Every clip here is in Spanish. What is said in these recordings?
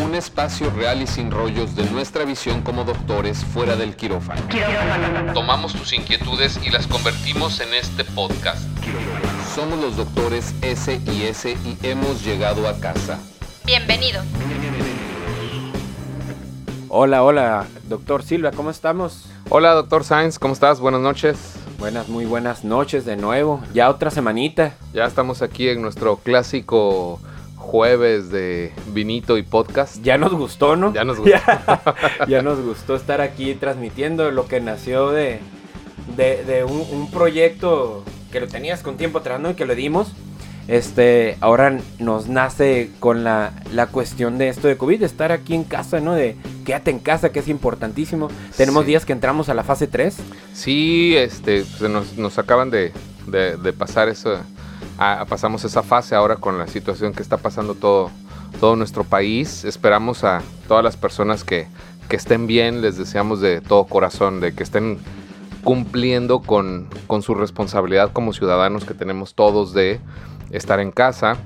un espacio real y sin rollos de nuestra visión como doctores fuera del quirófano. Tomamos tus inquietudes y las convertimos en este podcast. Somos los doctores S y S y hemos llegado a casa. Bienvenido. Hola, hola, doctor Silva, ¿cómo estamos? Hola, doctor Sainz, ¿cómo estás? Buenas noches. Buenas, muy buenas noches de nuevo. Ya otra semanita. Ya estamos aquí en nuestro clásico jueves de vinito y podcast. Ya nos gustó, ¿no? Ya nos gustó. ya, nos gustó estar aquí transmitiendo lo que nació de, de, un, un, proyecto que lo tenías con tiempo atrás, ¿no? Y que lo dimos este, ahora nos nace con la, cuestión de esto de COVID, de estar aquí en casa, ¿no? De quédate en casa, que es importantísimo. Tenemos días que entramos a la fase 3. Sí, este, nos, nos acaban de, pasar eso, pasamos esa fase ahora con la situación que está pasando todo, todo nuestro país. Esperamos a todas las personas que, que estén bien, les deseamos de todo corazón, de que estén cumpliendo con, con su responsabilidad como ciudadanos que tenemos todos de estar en casa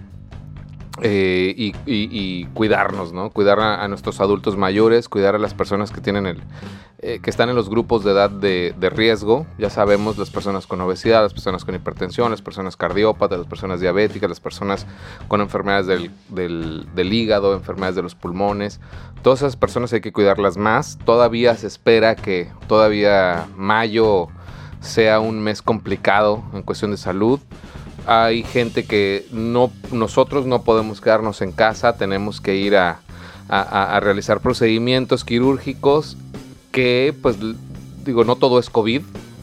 eh, y, cuidarnos, ¿no? Cuidar a, nuestros adultos mayores, cuidar a las personas que tienen el, eh, que están en los grupos de edad de, riesgo. Ya sabemos, las personas con obesidad, las personas con hipertensión, las personas cardiópatas, las personas diabéticas, las personas con enfermedades del, del, del hígado, enfermedades de los pulmones. Todas esas personas hay que cuidarlas más. Todavía se espera que todavía mayo sea un mes complicado en cuestión de salud hay gente que no, nosotros no podemos quedarnos en casa, tenemos que ir a, realizar procedimientos quirúrgicos que, pues, digo, no todo es COVID,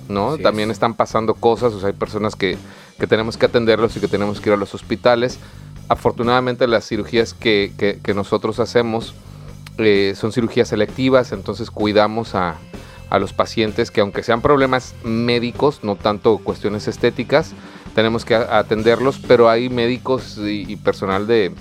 ¿no? También están pasando cosas, o sea, hay personas que, tenemos que atenderlos y que tenemos que ir a los hospitales. Afortunadamente las cirugías que, nosotros hacemos eh, son cirugías selectivas, entonces cuidamos a, a los pacientes que aunque sean problemas médicos, no tanto cuestiones estéticas, tenemos que atenderlos, pero hay médicos y, personal de,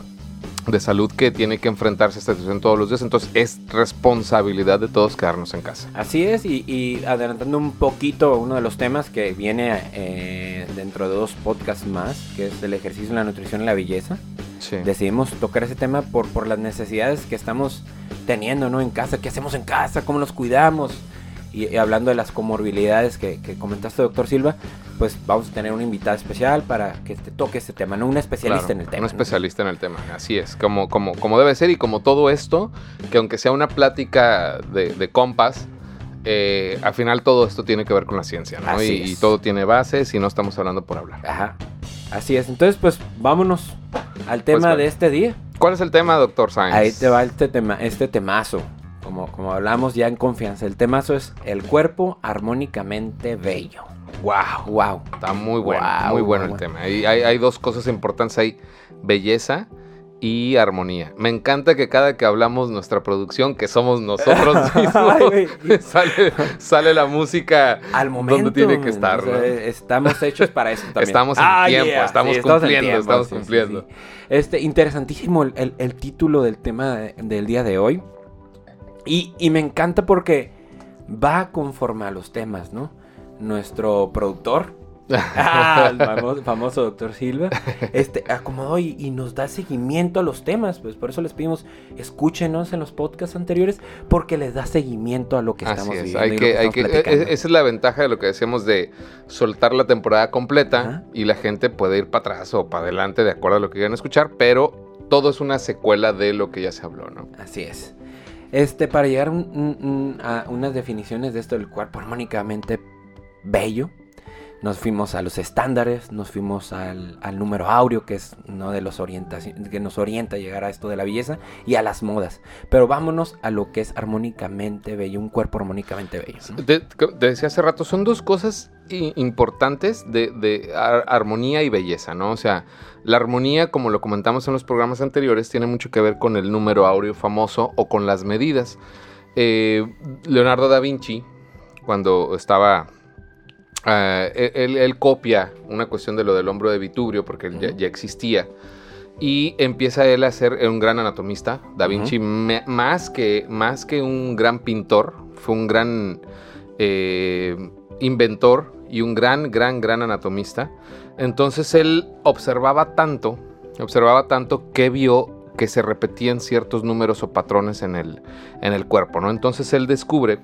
salud que tiene que enfrentarse a esta situación todos los días, entonces es responsabilidad de todos quedarnos en casa. Así es, y, adelantando un poquito uno de los temas que viene eh, dentro de dos podcasts más, que es el ejercicio, la nutrición y la belleza. Decidimos tocar ese tema por, por las necesidades que estamos teniendo ¿no? en casa, qué hacemos en casa, cómo nos cuidamos, y, hablando de las comorbilidades que, comentaste, doctor Silva, pues vamos a tener una invitada especial para que te toque este tema, ¿no? Un especialista en el tema. Un especialista en el tema, así es, como, como, como debe ser y como todo esto, que aunque sea una plática de, compas, eh, al final todo esto tiene que ver con la ciencia, ¿no? Y, todo tiene bases y no estamos hablando por hablar. Ajá. Así es. Entonces, pues vámonos al tema pues, de este día. ¿Cuál es el tema, doctor Sainz? Ahí te va este tema, este temazo como, hablamos ya en confianza, el temazo es el cuerpo armónicamente bello. Wow, wow. Está muy bueno, muy bueno el tema. Hay, hay, dos cosas importantes hay belleza y armonía. Me encanta que cada que hablamos nuestra producción, que somos nosotros mismos, sale, la música al momento donde tiene que estar. Estamos hechos para eso también. Estamos en ah, tiempo, estamos, cumpliendo, estamos cumpliendo. este, interesantísimo el, título del tema del día de hoy. Y, me encanta porque va conforme a los temas, ¿no? Nuestro productor, ah, el famoso, doctor Silva, este, acomodó y, nos da seguimiento a los temas. Pues por eso les pedimos, escúchenos en los podcasts anteriores, porque les da seguimiento a lo que estamos es, Hay que, hay que, e, e, esa es la ventaja de lo que decíamos de soltar la temporada completa y la gente puede ir para atrás o para adelante de acuerdo a lo que quieran escuchar, pero todo es una secuela de lo que ya se habló, ¿no? Así es. Este, para llegar a unas definiciones de esto del cuerpo armónicamente bello, nos fuimos a los estándares, nos fuimos al, número áureo, que es uno de los que nos orienta a llegar a esto de la belleza, y a las modas. Pero vámonos a lo que es armónicamente bello, un cuerpo armónicamente bello. Te, decía hace rato, son dos cosas importantes de, armonía y belleza, ¿no? O sea, la armonía, como lo comentamos en los programas anteriores, tiene mucho que ver con el número áureo famoso o con las medidas. Eh, Leonardo da Vinci, cuando estaba Ah, él, copia una cuestión de lo del hombro de Vitubrio, porque ya, existía. Y empieza él a ser un gran anatomista. Da Vinci, más, que, más que un gran pintor, fue un gran eh, inventor y un gran, gran, gran anatomista. Entonces él observaba tanto, observaba tanto que vio que se repetían ciertos números o patrones en el, en el cuerpo, ¿no? Entonces él descubre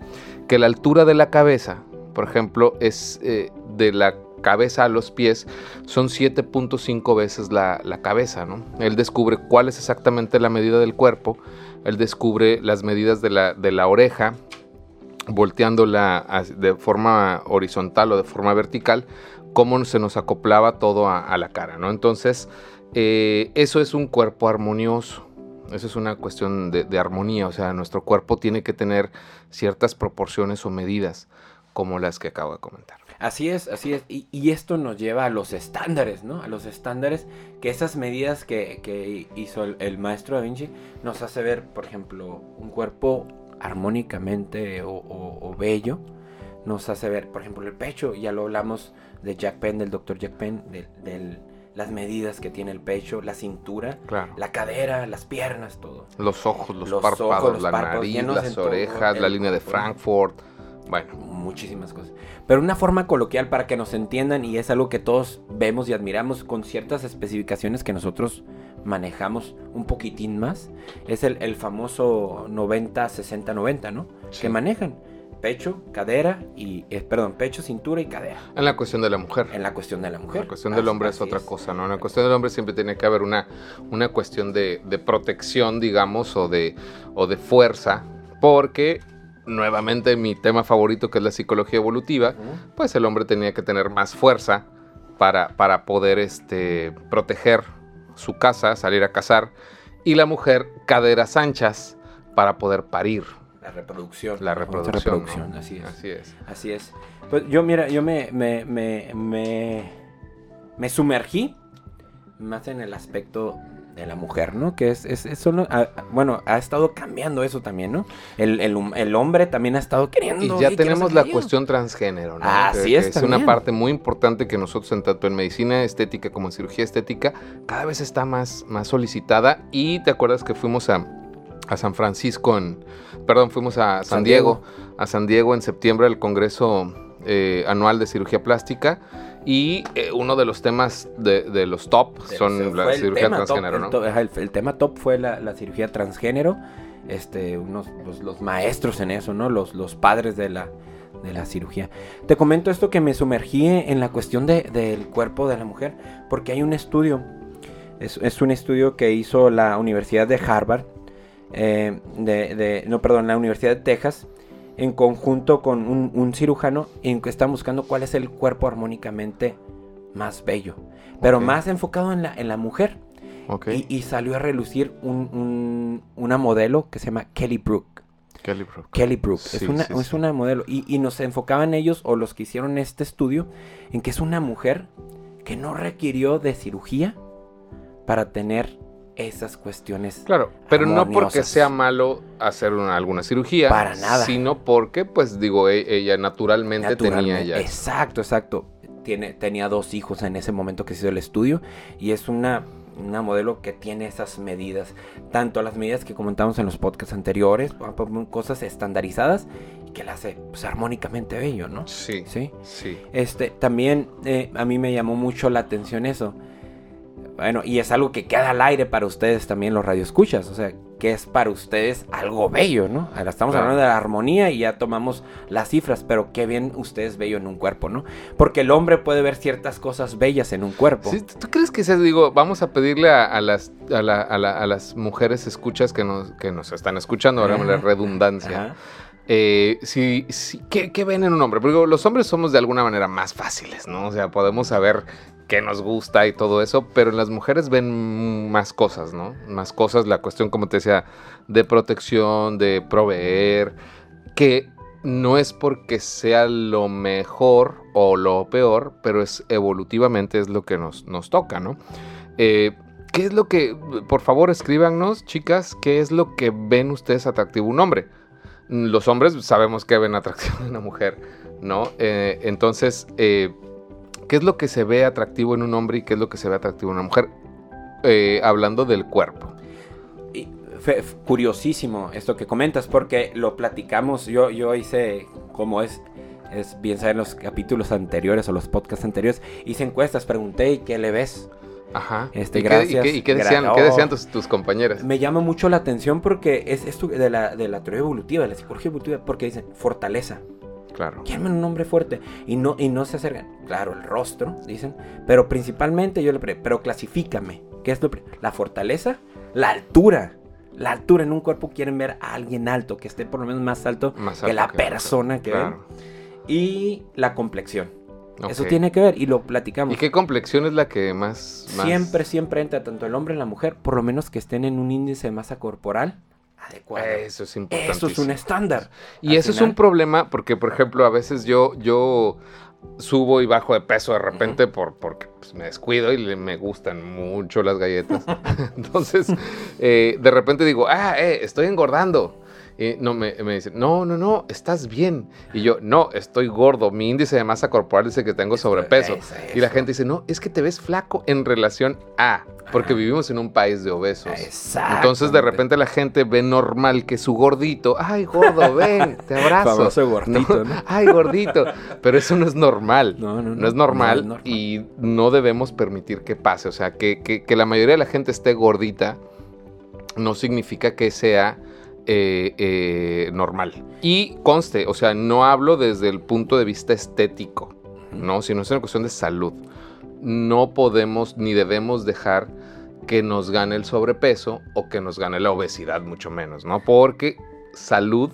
que la altura de la cabeza, por ejemplo, es eh, de la cabeza a los pies son 7.5 veces la, cabeza, ¿no? Él descubre cuál es exactamente la medida del cuerpo, él descubre las medidas de la, de la oreja, volteándola de forma horizontal o de forma vertical, cómo se nos acoplaba todo a, la cara, ¿no? Entonces, eh, eso es un cuerpo armonioso. Eso es una cuestión de, armonía, o sea, nuestro cuerpo tiene que tener ciertas proporciones o medidas como las que acabo de comentar. Así es, así es. Y, esto nos lleva a los estándares, ¿no? A los estándares que esas medidas que, hizo el, maestro Da Vinci nos hace ver, por ejemplo, un cuerpo armónicamente o, bello. Nos hace ver, por ejemplo, el pecho. Ya lo hablamos de Jack Penn, del doctor Jack Penn, de, las medidas que tiene el pecho, la cintura, la cadera, las piernas, todo. Los ojos, los, párpados, la nariz, las orejas, la línea de Frankfurt bueno. Muchísimas cosas. Pero una forma coloquial para que nos entiendan y es algo que todos vemos y admiramos con ciertas especificaciones que nosotros manejamos un poquitín más. Es el, famoso 90-60-90, ¿no? Que manejan pecho, cadera y, eh, perdón, pecho, cintura y cadera. En la cuestión de la mujer. En la cuestión de la mujer. La cuestión del hombre es otra cosa, ¿no? En la cuestión del hombre siempre tiene que haber una, una cuestión de, de protección, digamos, o de, o de fuerza, porque nuevamente mi tema favorito que es la psicología evolutiva, pues el hombre tenía que tener más fuerza para, para poder este, proteger su casa, salir a cazar, y la mujer caderas anchas para poder parir. La reproducción. La reproducción. así es. Así es. Así es. Pues yo, mira, yo me, me, me, me, me sumergí más en el aspecto de la mujer, ¿no? Que es, es eso, bueno, ha estado cambiando eso también, ¿no? El, hombre también ha estado queriendo. Y ya tenemos la cuestión transgénero, ¿no? Así es. Es una parte muy importante que nosotros, en tanto en medicina estética como en cirugía estética, cada vez está más, más solicitada. Y te acuerdas que fuimos a, San Francisco en. Perdón, fuimos a San, Diego, a San Diego en septiembre al Congreso eh, Anual de Cirugía Plástica y eh, uno de los temas de, los top son la cirugía transgénero, ¿no? El, tema top fue la, cirugía transgénero. Este, unos, los, maestros en eso, ¿no? Los, los padres de la, de la cirugía. Te comento esto que me sumergí en la cuestión del cuerpo de la mujer, porque hay un estudio, es, un estudio que hizo la Universidad de Harvard, eh, de, no, perdón, la Universidad de Texas, en conjunto con un, cirujano en que está buscando cuál es el cuerpo armónicamente más bello, pero más enfocado en la, en la mujer. Y, salió a relucir un, una modelo que se llama Kelly Brook. Kelly Brook. Kelly Brook. es, una, es una modelo. Y, y, nos enfocaban ellos, o los que hicieron este estudio, en que es una mujer que no requirió de cirugía para tener esas cuestiones. Claro, pero no porque sea malo hacer alguna cirugía. Para nada. Sino porque, pues digo, e, ella naturalmente, tenía ya. Exacto, exacto. Tiene, tenía dos hijos en ese momento que se hizo el estudio y es una, una modelo que tiene esas medidas. Tanto las medidas que comentamos en los podcasts anteriores, cosas estandarizadas y que la hace pues, armónicamente bello, ¿no? Sí. Sí. sí. Este, también eh, a mí me llamó mucho la atención eso bueno, y es algo que queda al aire para ustedes también los radioescuchas, o sea, que es para ustedes algo bello, ¿no? Ahora estamos hablando de la armonía y ya tomamos las cifras, pero qué bien ustedes bello en un cuerpo, ¿no? Porque el hombre puede ver ciertas cosas bellas en un cuerpo. ¿Tú crees que se digo, vamos a pedirle a, las, a, las mujeres escuchas que nos, que nos están escuchando, ahora la redundancia? Eh, si, ¿qué, ven en un hombre? Porque los hombres somos de alguna manera más fáciles, ¿no? O sea, podemos saber qué nos gusta y todo eso, pero las mujeres ven más cosas, ¿no? Más cosas, la cuestión, como te decía, de protección, de proveer, que no es porque sea lo mejor o lo peor, pero es evolutivamente es lo que nos, nos toca, ¿no? Eh, ¿Qué es lo que, por favor, escríbanos, chicas, qué es lo que ven ustedes atractivo un hombre? Los hombres sabemos que ven atractivo una mujer, ¿no? Eh, entonces, eh, ¿Qué es lo que se ve atractivo en un hombre y qué es lo que se ve atractivo en una mujer? Eh, hablando del cuerpo. Y, curiosísimo esto que comentas, porque lo platicamos, yo, yo hice, como es, es bien saber los capítulos anteriores o los podcasts anteriores, hice encuestas, pregunté, ¿y qué le ves? Ajá. Este, ¿Y, gracias. Qué, y, qué, decían, ¿qué decían tus, tus, compañeras? Me llama mucho la atención porque es esto de la, de la teoría evolutiva, de la psicología evolutiva, porque dicen fortaleza. Claro. Llaman un hombre fuerte y no, y no se acercan. Claro, el rostro, dicen. Pero principalmente yo le pregunto, pero clasifícame. ¿Qué es lo La fortaleza, la altura. La altura en un cuerpo quieren ver a alguien alto, que esté por lo menos más alto, que la persona que ven. Y la complexión. Eso tiene que ver y lo platicamos. ¿Y qué complexión es la que más, Siempre, siempre entra tanto el hombre y la mujer, por lo menos que estén en un índice de masa corporal adecuado. Eso es importante. Eso es un estándar. Y eso es un problema porque, por ejemplo, a veces yo, yo subo y bajo de peso de repente por, porque pues, me descuido y me gustan mucho las galletas. Entonces, eh, de repente digo, ah, eh, estoy engordando. Y no, me, me dicen, no, no, no, estás bien. Y yo, no, estoy gordo. Mi índice de masa corporal dice que tengo sobrepeso. Y la gente dice, no, es que te ves flaco en relación a. Porque vivimos en un país de obesos. Entonces, de repente la gente ve normal que su gordito, ay, gordo, ven, te abrazo. gordito, ¿no? Ay, gordito. Pero eso no es normal. No, no, no. es normal, y no debemos permitir que pase. O sea, que, que, que la mayoría de la gente esté gordita no significa que sea eh, eh, normal. Y conste, o sea, no hablo desde el punto de vista estético, ¿no? Sino es una cuestión de salud. No podemos ni debemos dejar que nos gane el sobrepeso o que nos gane la obesidad, mucho menos, ¿no? Porque salud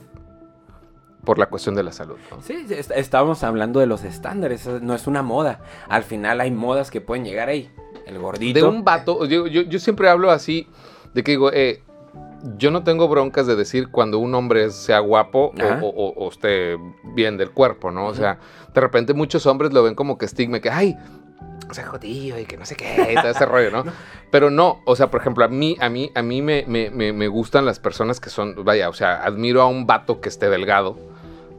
por la cuestión de la salud. ¿no? Sí, estábamos hablando de los estándares, no es una moda. Al final hay modas que pueden llegar ahí. El gordito. De un vato, yo, yo, siempre hablo así, de que digo, eh, yo no tengo broncas de decir cuando un hombre sea guapo o, esté bien del cuerpo, ¿no? O sea, de repente muchos hombres lo ven como que estigma, que, ay, o sea, jodido y que no sé qué, y todo ese rollo, ¿no? Pero no, o sea, por ejemplo, a mí, a mí, a mí me, me, me, gustan las personas que son, vaya, o sea, admiro a un vato que esté delgado,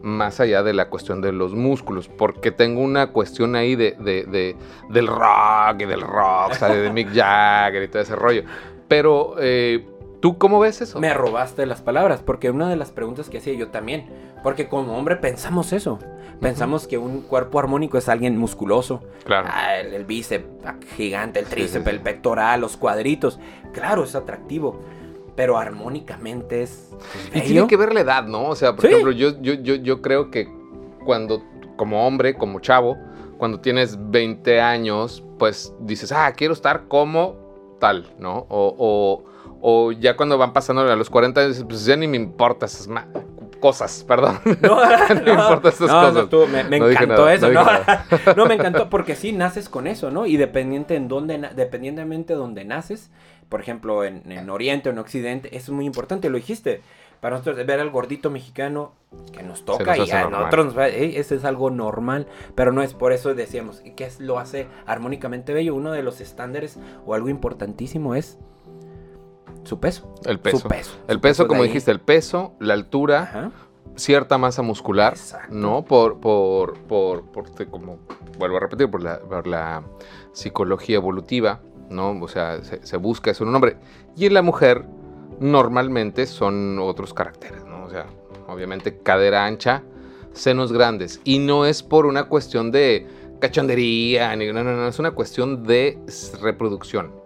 más allá de la cuestión de los músculos, porque tengo una cuestión ahí de, de, de del rock y del rock, o sea, de Mick Jagger y todo ese rollo. Pero, eh, ¿Tú cómo ves eso? Me robaste las palabras, porque una de las preguntas que hacía yo también, porque como hombre pensamos eso. Pensamos que un cuerpo armónico es alguien musculoso. Claro. Ah, el, bíceps gigante, el tríceps, el pectoral, los cuadritos. Claro, es atractivo. Pero armónicamente es. Y tiene que ver la edad, ¿no? O sea, por ejemplo, yo, yo, yo, yo creo que cuando, como hombre, como chavo, cuando tienes 20 años, pues dices, ah, quiero estar como tal, ¿no? o o ya cuando van pasando a los 40 años, pues ya ni me importa esas cosas, perdón. No, no me importa esas cosas. me, encantó eso, ¿no? no, me encantó porque sí, naces con eso, ¿no? Y dependiente en dónde, dependientemente de dónde naces, por ejemplo, en, Oriente o en Occidente, eso es muy importante, lo dijiste. Para nosotros ver al gordito mexicano que nos toca y a nosotros nos va, ese es algo normal, pero no es por eso decíamos, ¿qué es, lo hace armónicamente bello? Uno de los estándares o algo importantísimo es su peso. El peso. El peso, como dijiste, el peso, la altura, cierta masa muscular, ¿no? Por, por, por, por, como vuelvo a repetir, por la, por la psicología evolutiva, ¿no? O sea, se, busca eso en un hombre. Y en la mujer, normalmente son otros caracteres, ¿no? O sea, obviamente cadera ancha, senos grandes. Y no es por una cuestión de cachondería, ni, no, no, no, es una cuestión de reproducción.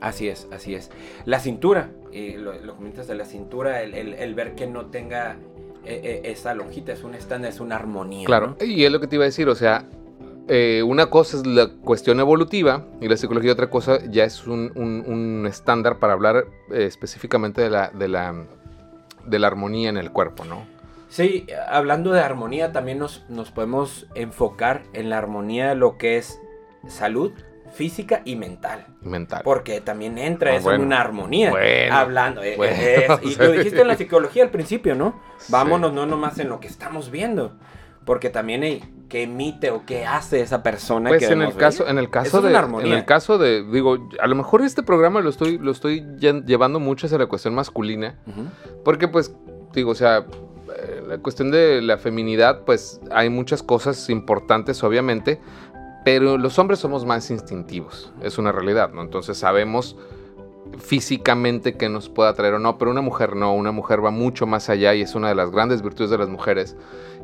Así es, así es. La cintura, lo, comentas de la cintura, el, ver que no tenga eh, eh, esa lonjita, es un estándar, es una armonía. Claro, y es lo que te iba a decir, o sea, eh, una cosa es la cuestión evolutiva y la psicología otra cosa ya es un, estándar para hablar específicamente de la, de, la, de la armonía en el cuerpo, ¿no? Sí, hablando de armonía, también nos, nos podemos enfocar en la armonía de lo que es salud, física y mental. Mental. Porque también entra ah, eso en una armonía. hablando. Eh, eh, y lo dijiste en la psicología al principio, ¿no? Vámonos no nomás en lo que estamos viendo. Porque también hay que emite o qué hace esa persona pues en el caso en el caso de en el caso de digo a lo mejor este programa lo estoy lo estoy llevando mucho hacia la cuestión masculina porque pues digo o sea eh, la cuestión de la feminidad pues hay muchas cosas importantes obviamente pero los hombres somos más instintivos, es una realidad, ¿no? Entonces sabemos físicamente que nos pueda atraer o no, pero una mujer no, una mujer va mucho más allá y es una de las grandes virtudes de las mujeres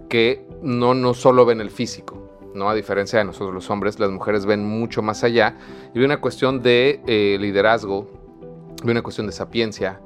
que no, no solo ven el físico, ¿no? A diferencia de nosotros los hombres, las mujeres ven mucho más allá y ve una cuestión de eh, liderazgo, ve una cuestión de sapiencia.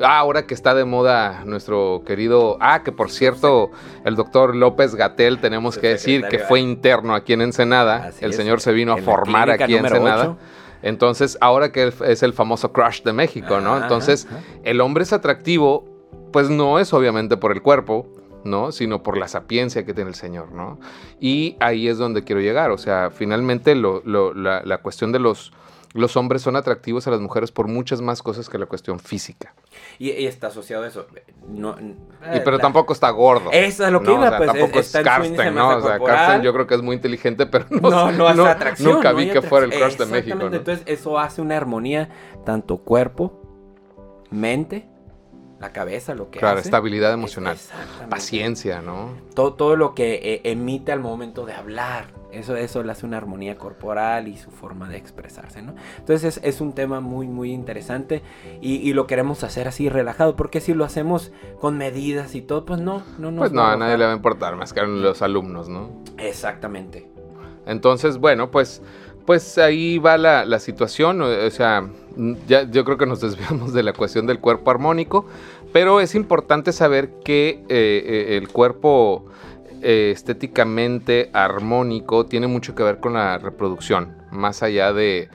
Ah, ahora que está de moda nuestro querido, ah, que por cierto, el doctor López Gatel, tenemos que decir que fue interno aquí en Ensenada, el señor se vino a formar aquí en Ensenada. Entonces, ahora que es el famoso crush de México, ¿no? Entonces, el hombre es atractivo, pues no es obviamente por el cuerpo, ¿no? Sino por la sapiencia que tiene el Señor, ¿no? Y ahí es donde quiero llegar. O sea, finalmente la, cuestión de los, los hombres son atractivos a las mujeres por muchas más cosas que la cuestión física. Y, está asociado a eso. No, pero tampoco está gordo. Eso es lo que iba, pues. Tampoco es, Karsten, ¿no? O sea, Karsten yo creo que es muy inteligente, pero no, no, no atracción. Nunca vi que fuera el crush de México. Entonces, eso hace una armonía tanto cuerpo, mente la cabeza, lo que claro, estabilidad emocional, paciencia, ¿no? Todo, todo lo que eh, emite al momento de hablar, eso, eso le hace una armonía corporal y su forma de expresarse, ¿no? Entonces es, un tema muy, muy interesante y, lo queremos hacer así relajado, porque si lo hacemos con medidas y todo, pues no, no, no. Pues no, a nadie le va a importar, más que a los alumnos, ¿no? Exactamente. Entonces, bueno, pues pues ahí va la, situación, o sea, ya, yo creo que nos desviamos de la cuestión del cuerpo armónico, pero es importante saber que eh, eh, el cuerpo eh, estéticamente armónico tiene mucho que ver con la reproducción, más allá de,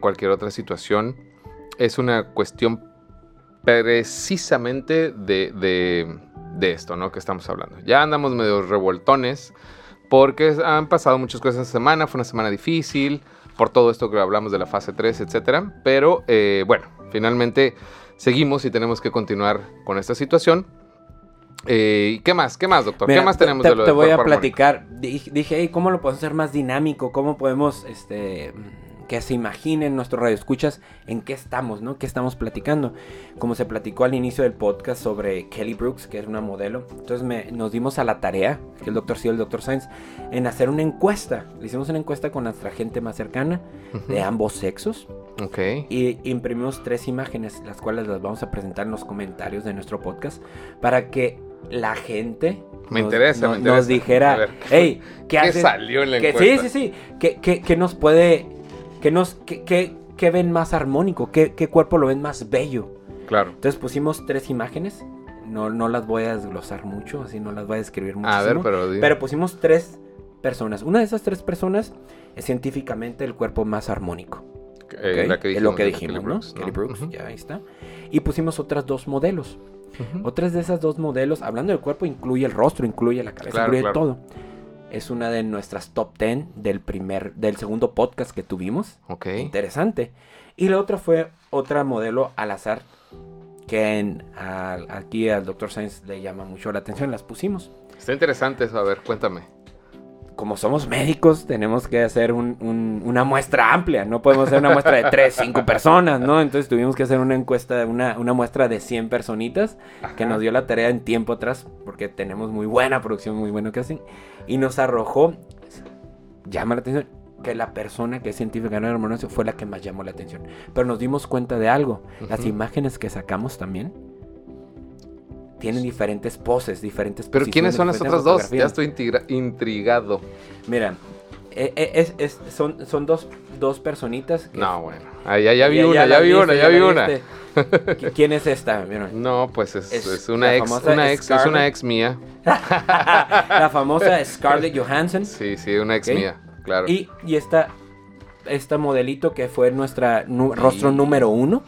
cualquier otra situación. Es una cuestión precisamente de, de, esto, ¿no? Que estamos hablando. Ya andamos medio revoltones porque han pasado muchas cosas esta semana, fue una semana difícil, por todo esto que hablamos de la fase 3, etcétera, pero eh, bueno, finalmente seguimos y tenemos que continuar con esta situación. Eh, ¿Qué más? ¿Qué más, doctor? ¿Qué más tenemos te, de lo Te voy a platicar. Dije, ¿cómo lo podemos hacer más dinámico? ¿Cómo podemos este, que se imaginen nuestros radioescuchas en qué estamos, ¿no? ¿Qué estamos platicando? Como se platicó al inicio del podcast sobre Kelly Brooks, que es una modelo. Entonces me, nos dimos a la tarea, que el doctor Seal, el doctor Sainz, en hacer una encuesta. Le hicimos una encuesta con nuestra gente más cercana, de ambos sexos. Ok. Y imprimimos tres imágenes, las cuales las vamos a presentar en los comentarios de nuestro podcast, para que la gente me interesa, nos, me interesa. nos dijera, hey, ¿qué, ¿qué salió en la encuesta? Sí, sí, sí. ¿Qué, qué, qué nos puede ¿Qué, nos, qué, ven más armónico? ¿Qué, cuerpo lo ven más bello? Claro. Entonces pusimos tres imágenes. No, no las voy a desglosar mucho, así no las voy a describir mucho. A ver, pero... Pero pusimos tres personas. Una de esas tres personas es científicamente el cuerpo más armónico. Eh, lo que dijimos, ¿no? Kelly Brooks, ya ahí está. Y pusimos otras dos modelos. Otras de esas dos modelos, hablando del cuerpo, incluye el rostro, incluye la cabeza, incluye todo. Es una de nuestras top 10 del primer, del segundo podcast que tuvimos. Ok. Interesante. Y la otra fue otra modelo al azar que aquí al Dr. Sainz le llama mucho la atención. Las pusimos. Está interesante eso. A ver, cuéntame como somos médicos, tenemos que hacer una muestra amplia. No podemos hacer una muestra de 3, 5 personas, ¿no? Entonces tuvimos que hacer una encuesta, una, una muestra de 100 personitas, que nos dio la tarea en tiempo atrás, porque tenemos muy buena producción, muy bueno que hacen. Y nos arrojó, llama la atención, que la persona que es científica en el fue la que más llamó la atención. Pero nos dimos cuenta de algo. Las imágenes que sacamos también tienen diferentes poses, diferentes Pero ¿quiénes son las otras dos? Ya estoy intrigado. Mira, e, e, es, son, son dos, dos personitas. no, bueno. Ah, ya, ya, vi una, ya, vi una, ya, vi una. ¿Quién es esta? No, pues es, es, una, ex, una ex, es una ex mía. la famosa Scarlett Johansson. Sí, sí, una ex mía, claro. Y, y esta, esta modelito que fue nuestra rostro número uno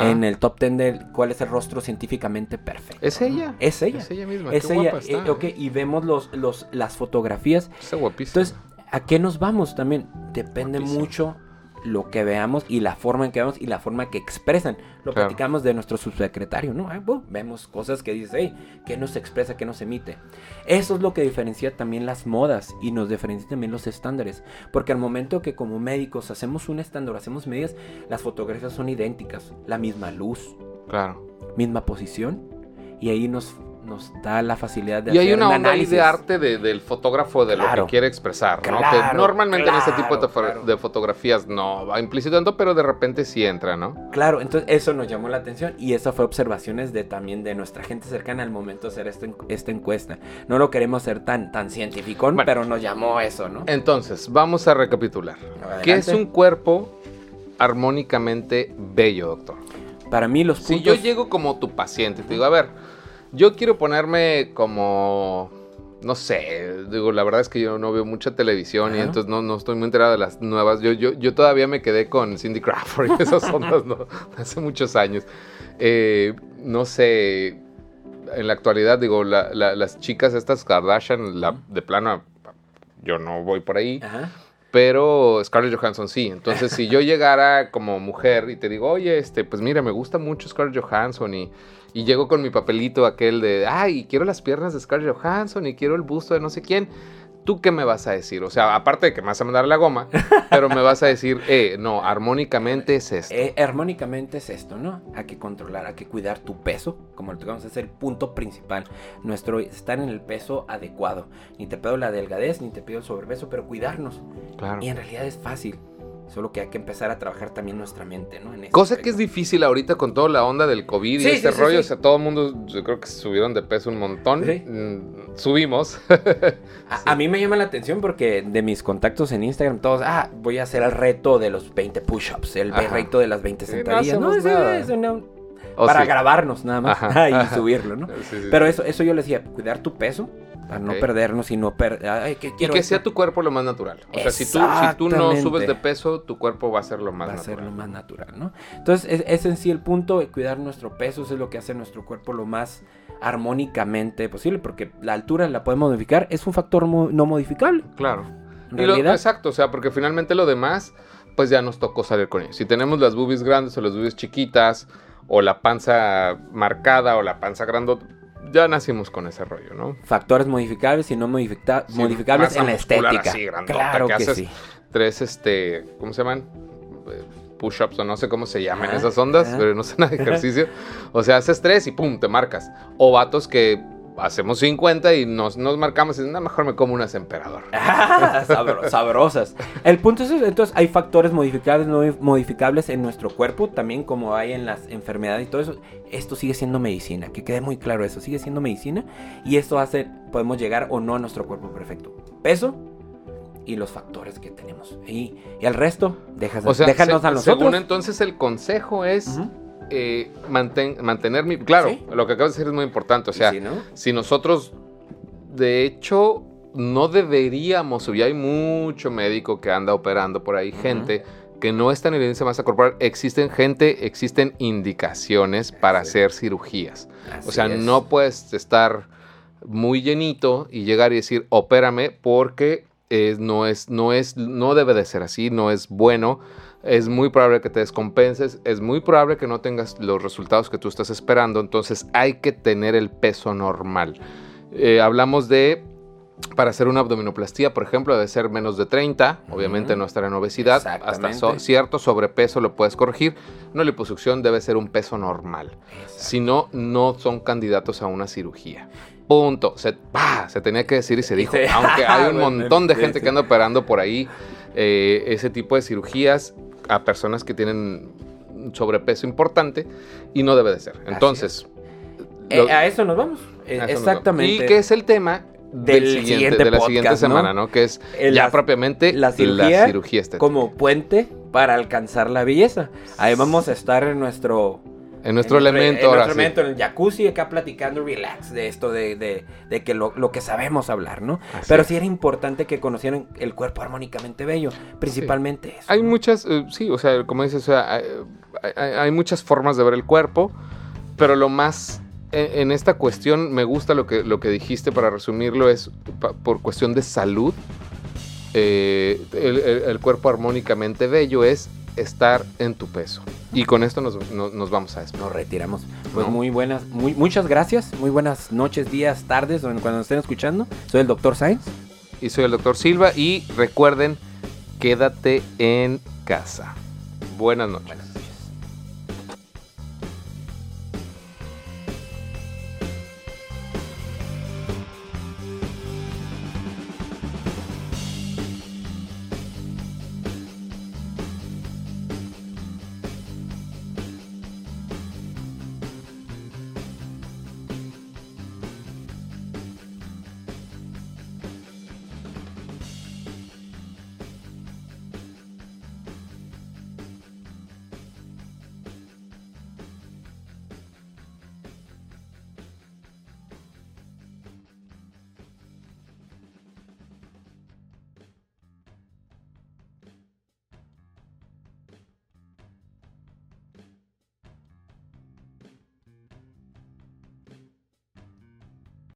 en el top 10 de cuál es el rostro científicamente perfecto. ¿Es ella? Es ella. Es ella misma. Es ella. Eh, y vemos los, los, las fotografías. Está guapísima. Entonces, ¿a qué nos vamos? También depende mucho lo que veamos y la forma en que veamos y la forma que expresan. Lo platicamos de nuestro subsecretario, ¿no? vemos cosas que dice, hey, que nos expresa, que nos emite. Eso es lo que diferencia también las modas y nos diferencia también los estándares. Porque al momento que como médicos hacemos un estándar, hacemos medidas, las fotografías son idénticas, la misma luz. Claro. Misma posición. Y ahí nos nos da la facilidad de y hay una onda de arte del fotógrafo de lo que quiere expresar, ¿no? que normalmente en este tipo de, fotografías no va implícito pero de repente sí entra, ¿no? Claro, entonces eso nos llamó la atención y eso fue observaciones de también de nuestra gente cercana al momento de hacer esta, esta encuesta. No lo queremos ser tan, tan científico, pero nos llamó eso, ¿no? Entonces, vamos a recapitular. ¿Qué es un cuerpo armónicamente bello, doctor? Para mí los puntos... Si yo llego como tu paciente, te digo, a ver, yo quiero ponerme como no sé, digo, la verdad es que yo no veo mucha televisión y entonces no, no, estoy muy enterado de las nuevas. Yo, yo, yo todavía me quedé con Cindy Crawford y esas ondas, ¿no? Hace muchos años. Eh, no sé, en la actualidad, digo, las chicas estas Kardashian, la, de plano, yo no voy por ahí. Pero Scarlett Johansson sí. Entonces, si yo llegara como mujer y te digo, oye, este, pues mira, me gusta mucho Scarlett Johansson y y llego con mi papelito aquel de, ay, quiero las piernas de Scarlett Johansson y quiero el busto de no sé quién. ¿Tú qué me vas a decir? O sea, aparte de que me vas a mandar la goma, pero me vas a decir, eh, no, armónicamente es esto. Eh, armónicamente es esto, ¿no? Hay que controlar, hay que cuidar tu peso, como lo tocamos, es el punto principal. Nuestro estar en el peso adecuado. Ni te pido la delgadez, ni te pido el sobrepeso, pero cuidarnos. Claro. Y en realidad es fácil. Solo que hay que empezar a trabajar también nuestra mente, ¿no? Cosa que es difícil ahorita con toda la onda del COVID y este rollo. O sea, todo el mundo, yo creo que se subieron de peso un montón. Mm, subimos. a, mí me llama la atención porque de mis contactos en Instagram, todos, ah, voy a hacer el reto de los 20 push-ups, el reto de las 20 sentadillas. No, eso, no, para grabarnos nada más y subirlo, ¿no? Pero eso, eso yo le decía, cuidar tu peso no perdernos y no perder. y que sea tu cuerpo lo más natural. O sea, si tú, si tú no subes de peso, tu cuerpo va a ser lo más natural. Va a ser lo más natural, ¿no? Entonces, es, en sí el punto, cuidar nuestro peso, eso es lo que hace nuestro cuerpo lo más armónicamente posible, porque la altura la podemos modificar, es un factor no modificable. Claro. exacto, o sea, porque finalmente lo demás, pues ya nos tocó salir con ello. Si tenemos las boobies grandes o las boobies chiquitas, o la panza marcada o la panza grandota, ya nacimos con ese rollo, ¿no? Factores modificables y no modificables en la estética. claro que, sí. Tres, este, ¿cómo se llaman? Eh, push-ups o no sé cómo se llaman esas ondas, pero no sé nada de ejercicio. o sea, haces tres y pum, te marcas. O vatos que hacemos 50 y nos, nos marcamos y nada mejor me como unas emperador. sabrosas. El punto es, entonces hay factores modificables, no modificables en nuestro cuerpo, también como hay en las enfermedades y todo eso. Esto sigue siendo medicina, que quede muy claro eso, sigue siendo medicina y esto hace, podemos llegar o no a nuestro cuerpo perfecto. Peso, y los factores que tenemos. Y, y el resto, déjanos, déjanos a nosotros. Según entonces el consejo es eh, mantener mi... Claro, lo que acabas de decir es muy importante. O sea, si nosotros, de hecho, no deberíamos, y hay mucho médico que anda operando por ahí, gente que no está en evidencia masa corporal, existen gente, existen indicaciones para hacer cirugías. o sea, no puedes estar muy llenito y llegar y decir, opérame, porque no es, no es, no debe de ser así, no es bueno es muy probable que te descompenses, es muy probable que no tengas los resultados que tú estás esperando, entonces hay que tener el peso normal. Eh, hablamos de, para hacer una abdominoplastía, por ejemplo, debe ser menos de 30, obviamente no estar en obesidad, hasta cierto sobrepeso lo puedes corregir, una liposucción debe ser un peso normal, si no, no son candidatos a una cirugía. Punto. Se, se tenía que decir y se dijo. Aunque hay un montón de gente que anda operando por ahí eh, ese tipo de cirugías, a personas que tienen un sobrepeso importante y no debe de ser. Entonces... Eh, a eso nos vamos. Exactamente. Y que es el tema del, siguiente, de la siguiente semana, ¿no? Que es ya propiamente la cirugía, estética. Como puente para alcanzar la belleza. Ahí vamos a estar en nuestro en nuestro elemento en nuestro elemento, en el jacuzzi, acá platicando relax de esto, de, de, de que lo, lo, que sabemos hablar, ¿no? Pero sí era importante que conocieran el cuerpo armónicamente bello, principalmente eso. Hay muchas, eh, sí, o sea, como dices, o sea, hay, hay, muchas formas de ver el cuerpo, pero lo más en, esta cuestión me gusta lo que, lo que dijiste para resumirlo, es por cuestión de salud. Eh, el cuerpo armónicamente bello es estar en tu peso. Y con esto nos, vamos a despedir. Nos retiramos. Pues muy buenas, muy, muchas gracias. Muy buenas noches, días, tardes, cuando nos estén escuchando. Soy el doctor Sainz. Y soy el doctor Silva. Y recuerden, quédate en casa. Buenas noches.